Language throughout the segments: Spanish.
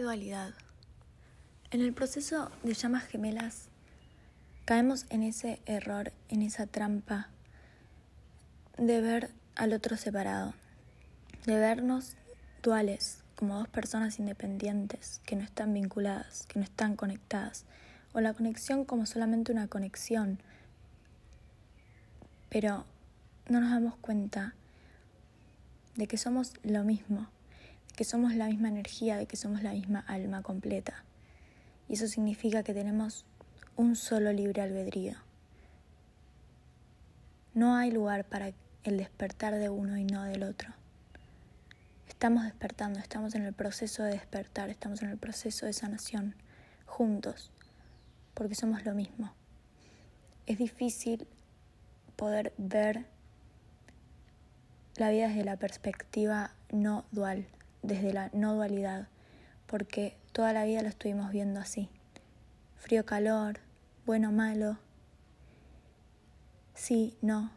dualidad. En el proceso de llamas gemelas caemos en ese error, en esa trampa de ver al otro separado, de vernos duales, como dos personas independientes que no están vinculadas, que no están conectadas, o la conexión como solamente una conexión, pero no nos damos cuenta de que somos lo mismo, que somos la misma energía, de que somos la misma alma completa. Y eso significa que tenemos un solo libre albedrío. No hay lugar para el despertar de uno y no del otro. Estamos despertando, estamos en el proceso de despertar, estamos en el proceso de sanación, juntos, porque somos lo mismo. Es difícil poder ver la vida desde la perspectiva no dual, desde la no dualidad, porque toda la vida lo estuvimos viendo así. Frío, calor, bueno, malo, sí, no.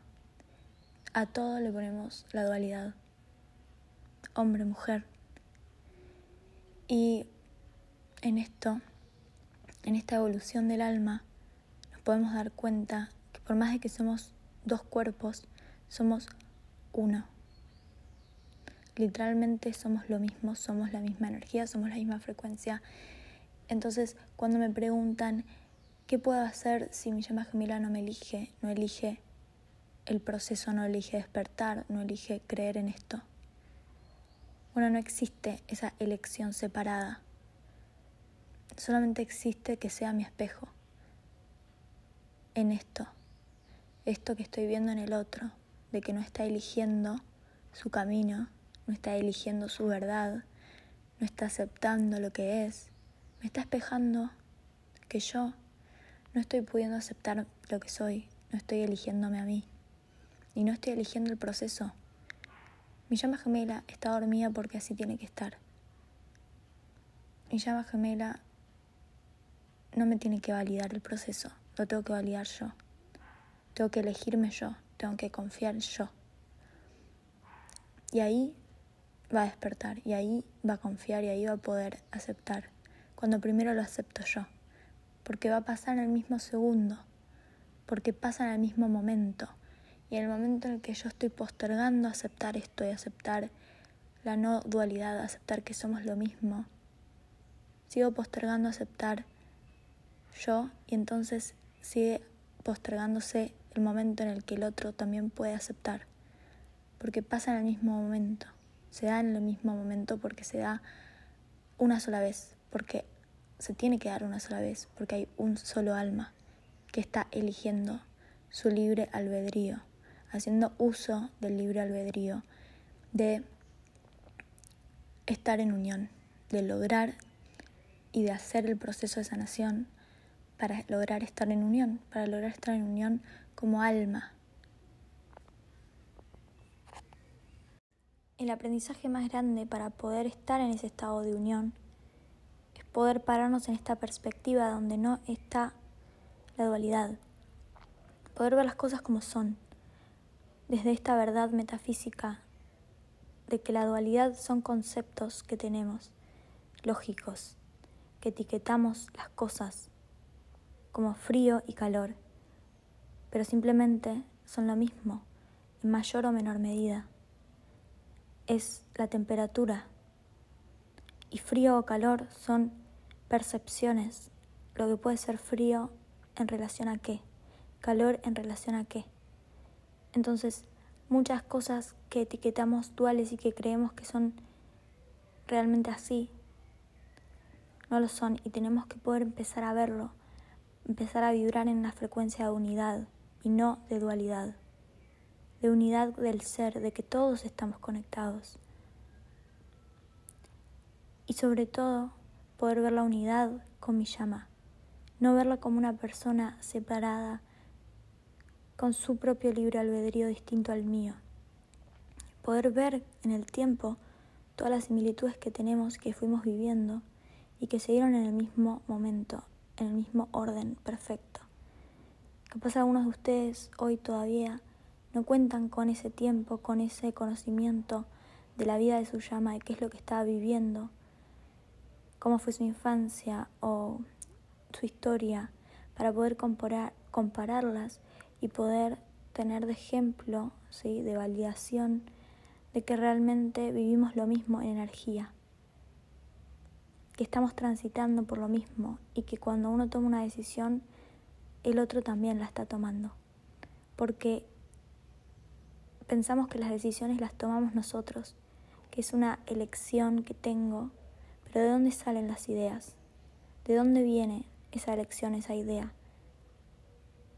A todo le ponemos la dualidad hombre, mujer. Y en esto, en esta evolución del alma, nos podemos dar cuenta que por más de que somos dos cuerpos, somos uno. Literalmente somos lo mismo, somos la misma energía, somos la misma frecuencia. Entonces, cuando me preguntan, ¿qué puedo hacer si mi llama gemela no me elige? No elige el proceso, no elige despertar, no elige creer en esto. Bueno, no existe esa elección separada. Solamente existe que sea mi espejo en esto, esto que estoy viendo en el otro, de que no está eligiendo su camino, no está eligiendo su verdad, no está aceptando lo que es, me está espejando que yo no estoy pudiendo aceptar lo que soy, no estoy eligiéndome a mí y no estoy eligiendo el proceso mi llama gemela está dormida porque así tiene que estar. Mi llama gemela no me tiene que validar el proceso, lo tengo que validar yo. Tengo que elegirme yo, tengo que confiar yo. Y ahí va a despertar, y ahí va a confiar, y ahí va a poder aceptar. Cuando primero lo acepto yo, porque va a pasar en el mismo segundo, porque pasa en el mismo momento. Y en el momento en el que yo estoy postergando aceptar esto y aceptar la no dualidad, aceptar que somos lo mismo, sigo postergando aceptar yo y entonces sigue postergándose el momento en el que el otro también puede aceptar, porque pasa en el mismo momento, se da en el mismo momento porque se da una sola vez, porque se tiene que dar una sola vez, porque hay un solo alma que está eligiendo su libre albedrío haciendo uso del libre albedrío, de estar en unión, de lograr y de hacer el proceso de sanación para lograr estar en unión, para lograr estar en unión como alma. El aprendizaje más grande para poder estar en ese estado de unión es poder pararnos en esta perspectiva donde no está la dualidad, poder ver las cosas como son, desde esta verdad metafísica de que la dualidad son conceptos que tenemos, lógicos, que etiquetamos las cosas como frío y calor, pero simplemente son lo mismo, en mayor o menor medida. Es la temperatura, y frío o calor son percepciones, lo que puede ser frío en relación a qué, calor en relación a qué. Entonces, muchas cosas que etiquetamos duales y que creemos que son realmente así, no lo son. Y tenemos que poder empezar a verlo, empezar a vibrar en la frecuencia de unidad y no de dualidad, de unidad del ser, de que todos estamos conectados. Y sobre todo, poder ver la unidad con mi llama, no verla como una persona separada, con su propio libre albedrío distinto al mío. Poder ver en el tiempo todas las similitudes que tenemos, que fuimos viviendo y que se dieron en el mismo momento, en el mismo orden perfecto. Capaz algunos de ustedes hoy todavía no cuentan con ese tiempo, con ese conocimiento de la vida de su llama, de qué es lo que estaba viviendo, cómo fue su infancia o su historia para poder comparar, compararlas y poder tener de ejemplo, ¿sí? de validación de que realmente vivimos lo mismo en energía, que estamos transitando por lo mismo y que cuando uno toma una decisión, el otro también la está tomando. Porque pensamos que las decisiones las tomamos nosotros, que es una elección que tengo, pero ¿de dónde salen las ideas? ¿De dónde viene esa elección, esa idea?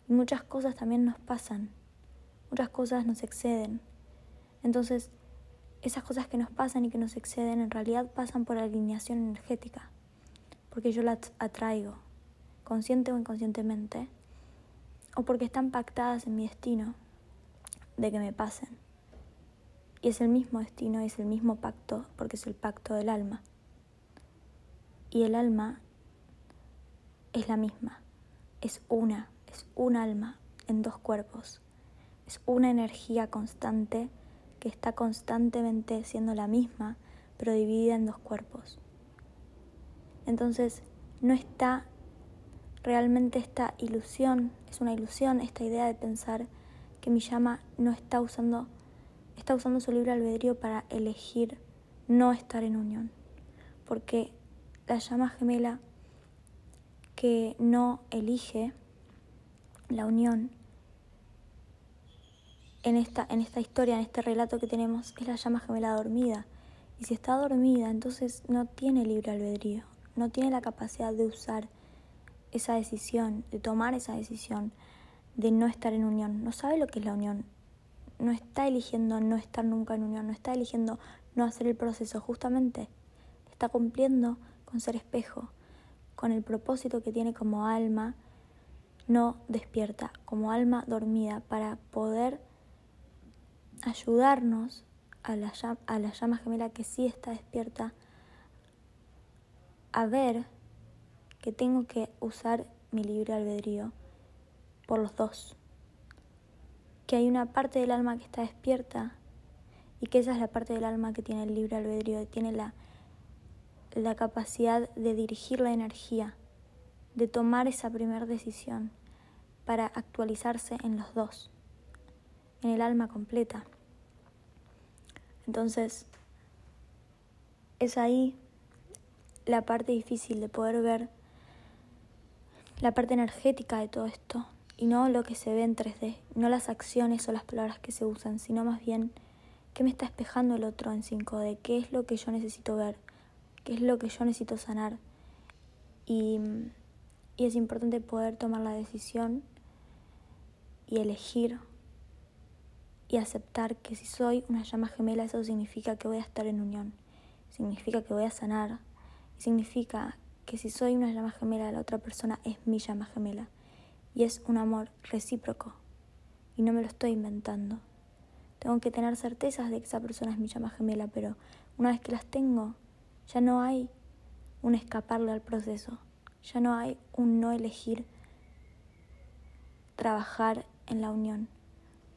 Muchas cosas también nos pasan, muchas cosas nos exceden. Entonces, esas cosas que nos pasan y que nos exceden en realidad pasan por alineación energética, porque yo las atraigo, consciente o inconscientemente, o porque están pactadas en mi destino de que me pasen. Y es el mismo destino, es el mismo pacto, porque es el pacto del alma. Y el alma es la misma, es una, es un alma en dos cuerpos, es una energía constante que está constantemente siendo la misma, pero dividida en dos cuerpos. Entonces, no está realmente esta ilusión, es una ilusión esta idea de pensar que mi llama no está usando, está usando su libre albedrío para elegir no estar en unión. Porque la llama gemela que no elige la unión en esta, en esta historia, en este relato que tenemos, es la llama gemela dormida. Y si está dormida, entonces no tiene libre albedrío, no tiene la capacidad de usar esa decisión, de tomar esa decisión, de no estar en unión. No sabe lo que es la unión. No está eligiendo no estar nunca en unión, no está eligiendo no hacer el proceso, justamente está cumpliendo con ser espejo, con el propósito que tiene como alma no despierta, como alma dormida, para poder ayudarnos a la, a la llama gemela que sí está despierta a ver que tengo que usar mi libre albedrío por los dos. Que hay una parte del alma que está despierta y que esa es la parte del alma que tiene el libre albedrío, tiene la, la capacidad de dirigir la energía, de tomar esa primera decisión para actualizarse en los dos en el alma completa. Entonces, es ahí la parte difícil de poder ver la parte energética de todo esto y no lo que se ve en 3D, no las acciones o las palabras que se usan, sino más bien qué me está espejando el otro en 5D, qué es lo que yo necesito ver, qué es lo que yo necesito sanar. Y, y es importante poder tomar la decisión y elegir y aceptar que si soy una llama gemela, eso significa que voy a estar en unión, significa que voy a sanar, significa que si soy una llama gemela, la otra persona es mi llama gemela y es un amor recíproco y no me lo estoy inventando. Tengo que tener certezas de que esa persona es mi llama gemela, pero una vez que las tengo, ya no hay un escaparle al proceso, ya no hay un no elegir trabajar en la unión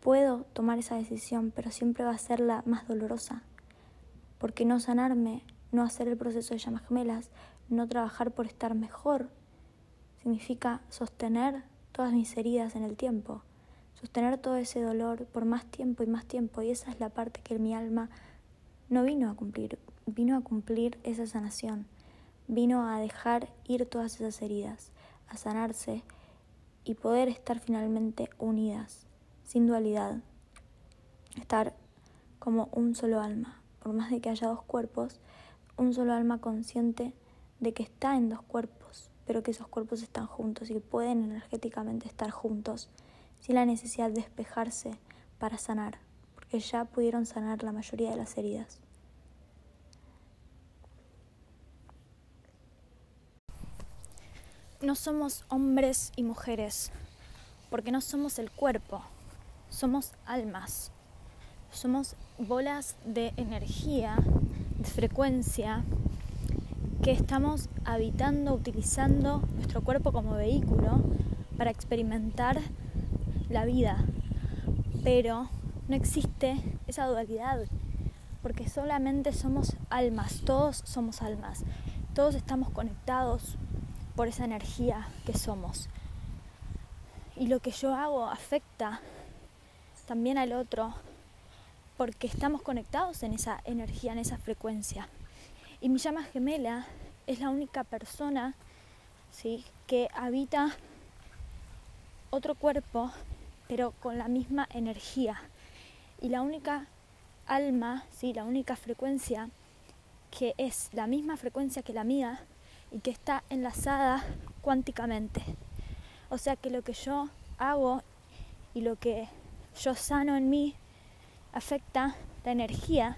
puedo tomar esa decisión, pero siempre va a ser la más dolorosa. Porque no sanarme, no hacer el proceso de llamas gemelas, no trabajar por estar mejor, significa sostener todas mis heridas en el tiempo, sostener todo ese dolor por más tiempo y más tiempo. Y esa es la parte que mi alma no vino a cumplir, vino a cumplir esa sanación, vino a dejar ir todas esas heridas, a sanarse y poder estar finalmente unidas sin dualidad, estar como un solo alma, por más de que haya dos cuerpos, un solo alma consciente de que está en dos cuerpos, pero que esos cuerpos están juntos y pueden energéticamente estar juntos, sin la necesidad de despejarse para sanar, porque ya pudieron sanar la mayoría de las heridas. No somos hombres y mujeres, porque no somos el cuerpo, somos almas, somos bolas de energía, de frecuencia, que estamos habitando, utilizando nuestro cuerpo como vehículo para experimentar la vida. Pero no existe esa dualidad, porque solamente somos almas, todos somos almas. Todos estamos conectados por esa energía que somos. Y lo que yo hago afecta también al otro porque estamos conectados en esa energía, en esa frecuencia. Y mi llama gemela es la única persona ¿sí? que habita otro cuerpo, pero con la misma energía. Y la única alma, ¿sí? la única frecuencia que es la misma frecuencia que la mía y que está enlazada cuánticamente. O sea que lo que yo hago y lo que yo sano en mí afecta la energía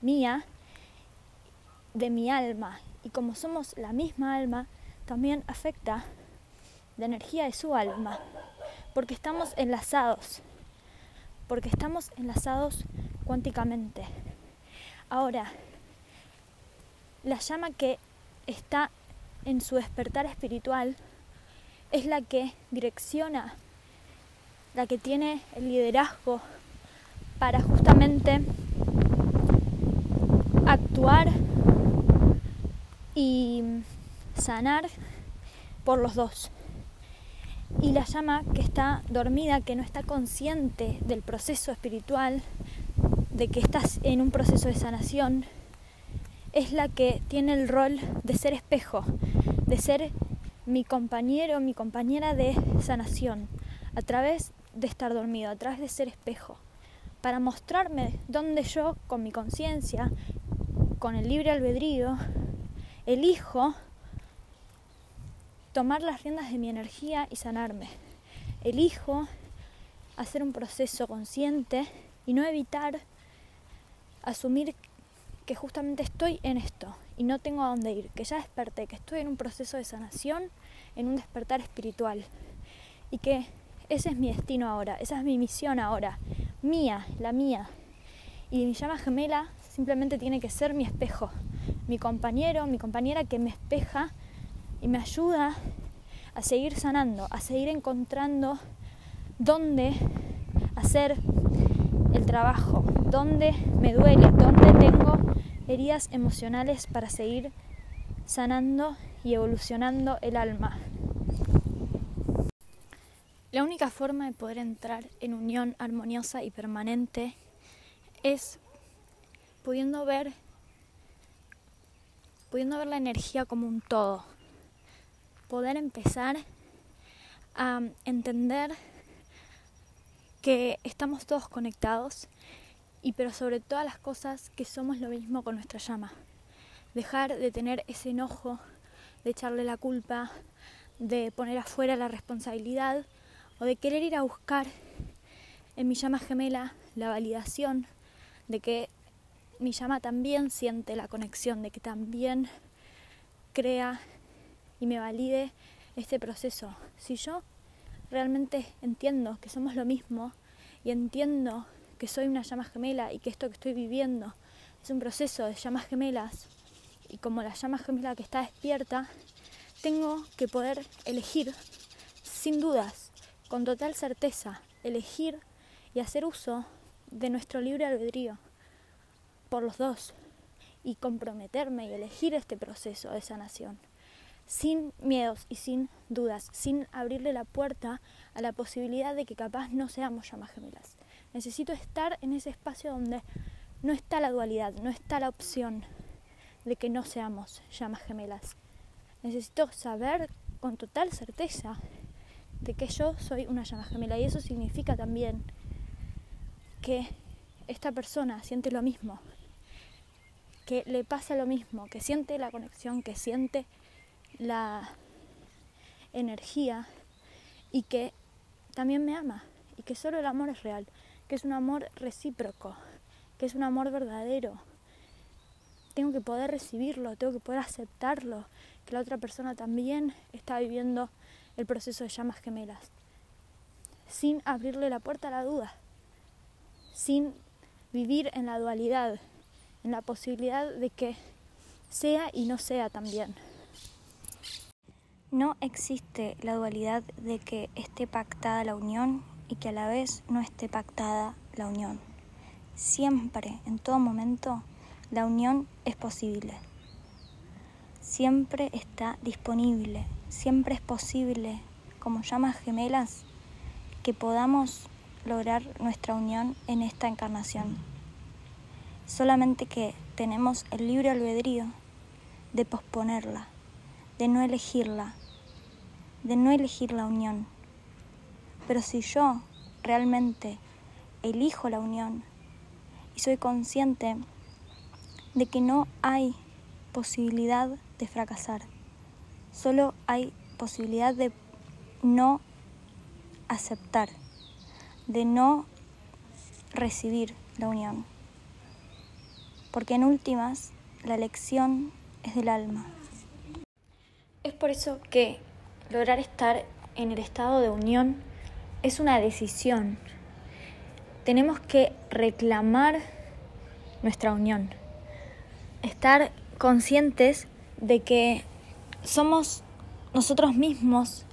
mía de mi alma. Y como somos la misma alma, también afecta la energía de su alma. Porque estamos enlazados. Porque estamos enlazados cuánticamente. Ahora, la llama que está en su despertar espiritual es la que direcciona, la que tiene el liderazgo para justamente actuar y sanar por los dos. Y la llama que está dormida, que no está consciente del proceso espiritual, de que estás en un proceso de sanación, es la que tiene el rol de ser espejo, de ser mi compañero, mi compañera de sanación, a través de estar dormido, a través de ser espejo, para mostrarme dónde yo, con mi conciencia, con el libre albedrío, elijo tomar las riendas de mi energía y sanarme. Elijo hacer un proceso consciente y no evitar asumir que justamente estoy en esto y no tengo a dónde ir, que ya desperté, que estoy en un proceso de sanación, en un despertar espiritual y que ese es mi destino ahora, esa es mi misión ahora, mía, la mía. Y mi llama gemela simplemente tiene que ser mi espejo, mi compañero, mi compañera que me espeja y me ayuda a seguir sanando, a seguir encontrando dónde hacer el trabajo, dónde me duele, dónde tengo heridas emocionales para seguir sanando y evolucionando el alma. La única forma de poder entrar en unión armoniosa y permanente es pudiendo ver pudiendo ver la energía como un todo. Poder empezar a entender que estamos todos conectados y pero sobre todas las cosas que somos lo mismo con nuestra llama. Dejar de tener ese enojo, de echarle la culpa, de poner afuera la responsabilidad o de querer ir a buscar en mi llama gemela la validación de que mi llama también siente la conexión, de que también crea y me valide este proceso. Si yo realmente entiendo que somos lo mismo y entiendo que soy una llama gemela y que esto que estoy viviendo es un proceso de llamas gemelas y como la llama gemela que está despierta, tengo que poder elegir sin dudas, con total certeza, elegir y hacer uso de nuestro libre albedrío por los dos y comprometerme y elegir este proceso de sanación sin miedos y sin dudas, sin abrirle la puerta a la posibilidad de que capaz no seamos llamas gemelas. Necesito estar en ese espacio donde no está la dualidad, no está la opción de que no seamos llamas gemelas. Necesito saber con total certeza de que yo soy una llama gemela y eso significa también que esta persona siente lo mismo, que le pasa lo mismo, que siente la conexión, que siente la energía y que también me ama y que solo el amor es real, que es un amor recíproco, que es un amor verdadero. Tengo que poder recibirlo, tengo que poder aceptarlo, que la otra persona también está viviendo el proceso de llamas gemelas, sin abrirle la puerta a la duda, sin vivir en la dualidad, en la posibilidad de que sea y no sea también. No existe la dualidad de que esté pactada la unión y que a la vez no esté pactada la unión. Siempre, en todo momento, la unión es posible. siempre está disponible, siempre es posible, como llamas gemelas, que podamos lograr nuestra unión en esta encarnación. Solamente que tenemos el libre albedrío de posponerla, de no elegirla, de no elegir la unión. Pero si yo realmente elijo la unión y soy consciente de que no hay posibilidad de fracasar, solo hay posibilidad de no aceptar, de no recibir la unión. Porque en últimas, la elección es del alma. Es por eso que lograr estar en el estado de unión es una decisión. Tenemos que reclamar nuestra unión. Estar conscientes de que somos nosotros mismos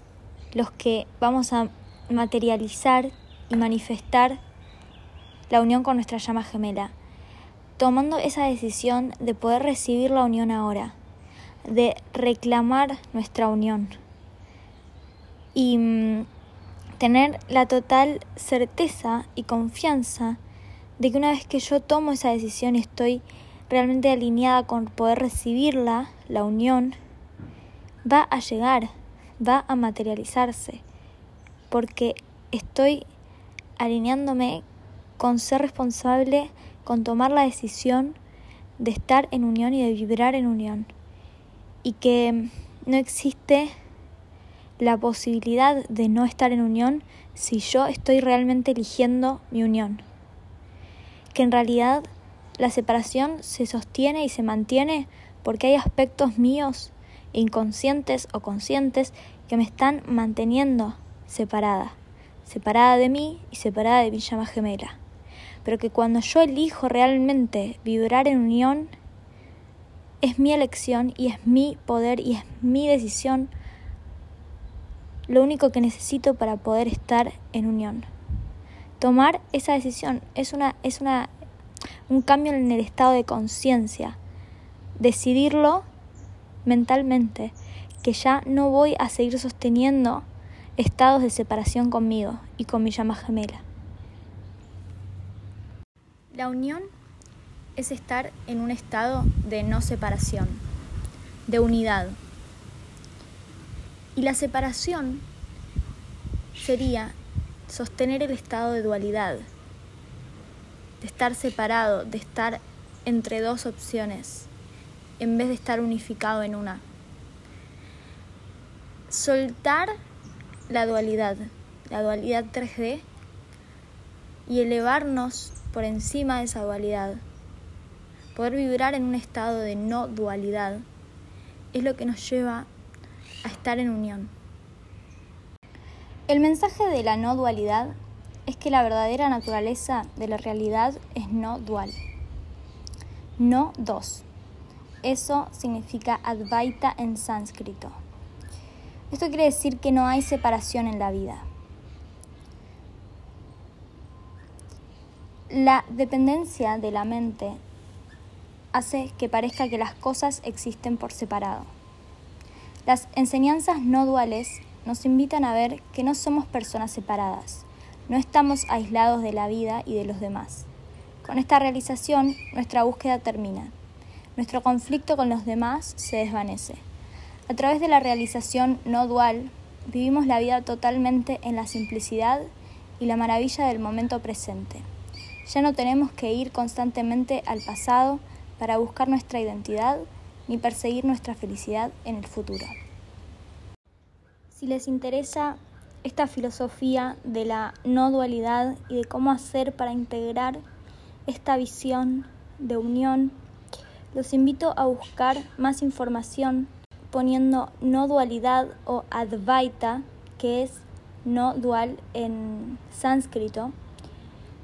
los que vamos a materializar y manifestar la unión con nuestra llama gemela, tomando esa decisión de poder recibir la unión ahora, de reclamar nuestra unión y mm, tener la total certeza y confianza de que una vez que yo tomo esa decisión estoy realmente alineada con poder recibirla, la unión, va a llegar, va a materializarse, porque estoy alineándome con ser responsable, con tomar la decisión de estar en unión y de vibrar en unión, y que no existe la posibilidad de no estar en unión si yo estoy realmente eligiendo mi unión. Que en realidad la separación se sostiene y se mantiene porque hay aspectos míos, inconscientes o conscientes, que me están manteniendo separada, separada de mí y separada de mi llama gemela. Pero que cuando yo elijo realmente vibrar en unión, es mi elección y es mi poder y es mi decisión lo único que necesito para poder estar en unión. Tomar esa decisión es una es una un cambio en el estado de conciencia. Decidirlo mentalmente, que ya no voy a seguir sosteniendo estados de separación conmigo y con mi llama gemela. La unión es estar en un estado de no separación, de unidad. Y la separación sería sostener el estado de dualidad, de estar separado, de estar entre dos opciones, en vez de estar unificado en una. Soltar la dualidad, la dualidad 3D, y elevarnos por encima de esa dualidad. Poder vibrar en un estado de no dualidad es lo que nos lleva a estar en unión. El mensaje de la no dualidad es que la verdadera naturaleza de la realidad es no dual, no dos. Eso significa Advaita en sánscrito. Esto quiere decir que no hay separación en la vida. La dependencia de la mente hace que parezca que las cosas existen por separado. Las enseñanzas no duales nos invitan a ver que no somos personas separadas, no estamos aislados de la vida y de los demás. Con esta realización, nuestra búsqueda termina. Nuestro conflicto con los demás se desvanece. A través de la realización no dual, vivimos la vida totalmente en la simplicidad y la maravilla del momento presente. Ya no tenemos que ir constantemente al pasado para buscar nuestra identidad ni perseguir nuestra felicidad en el futuro. Si les interesa esta filosofía de la no dualidad y de cómo hacer para integrar esta visión de unión, los invito a buscar más información poniendo no dualidad o advaita, que es no dual en sánscrito,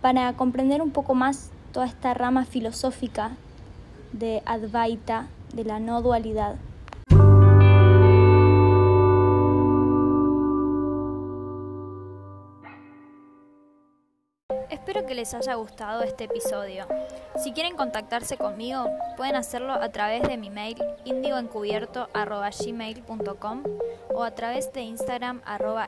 para comprender un poco más toda esta rama filosófica de advaita, de la no dualidad. Espero que les haya gustado este episodio. Si quieren contactarse conmigo, pueden hacerlo a través de mi mail indioencubierto.gmail.com o a través de Instagram arroba.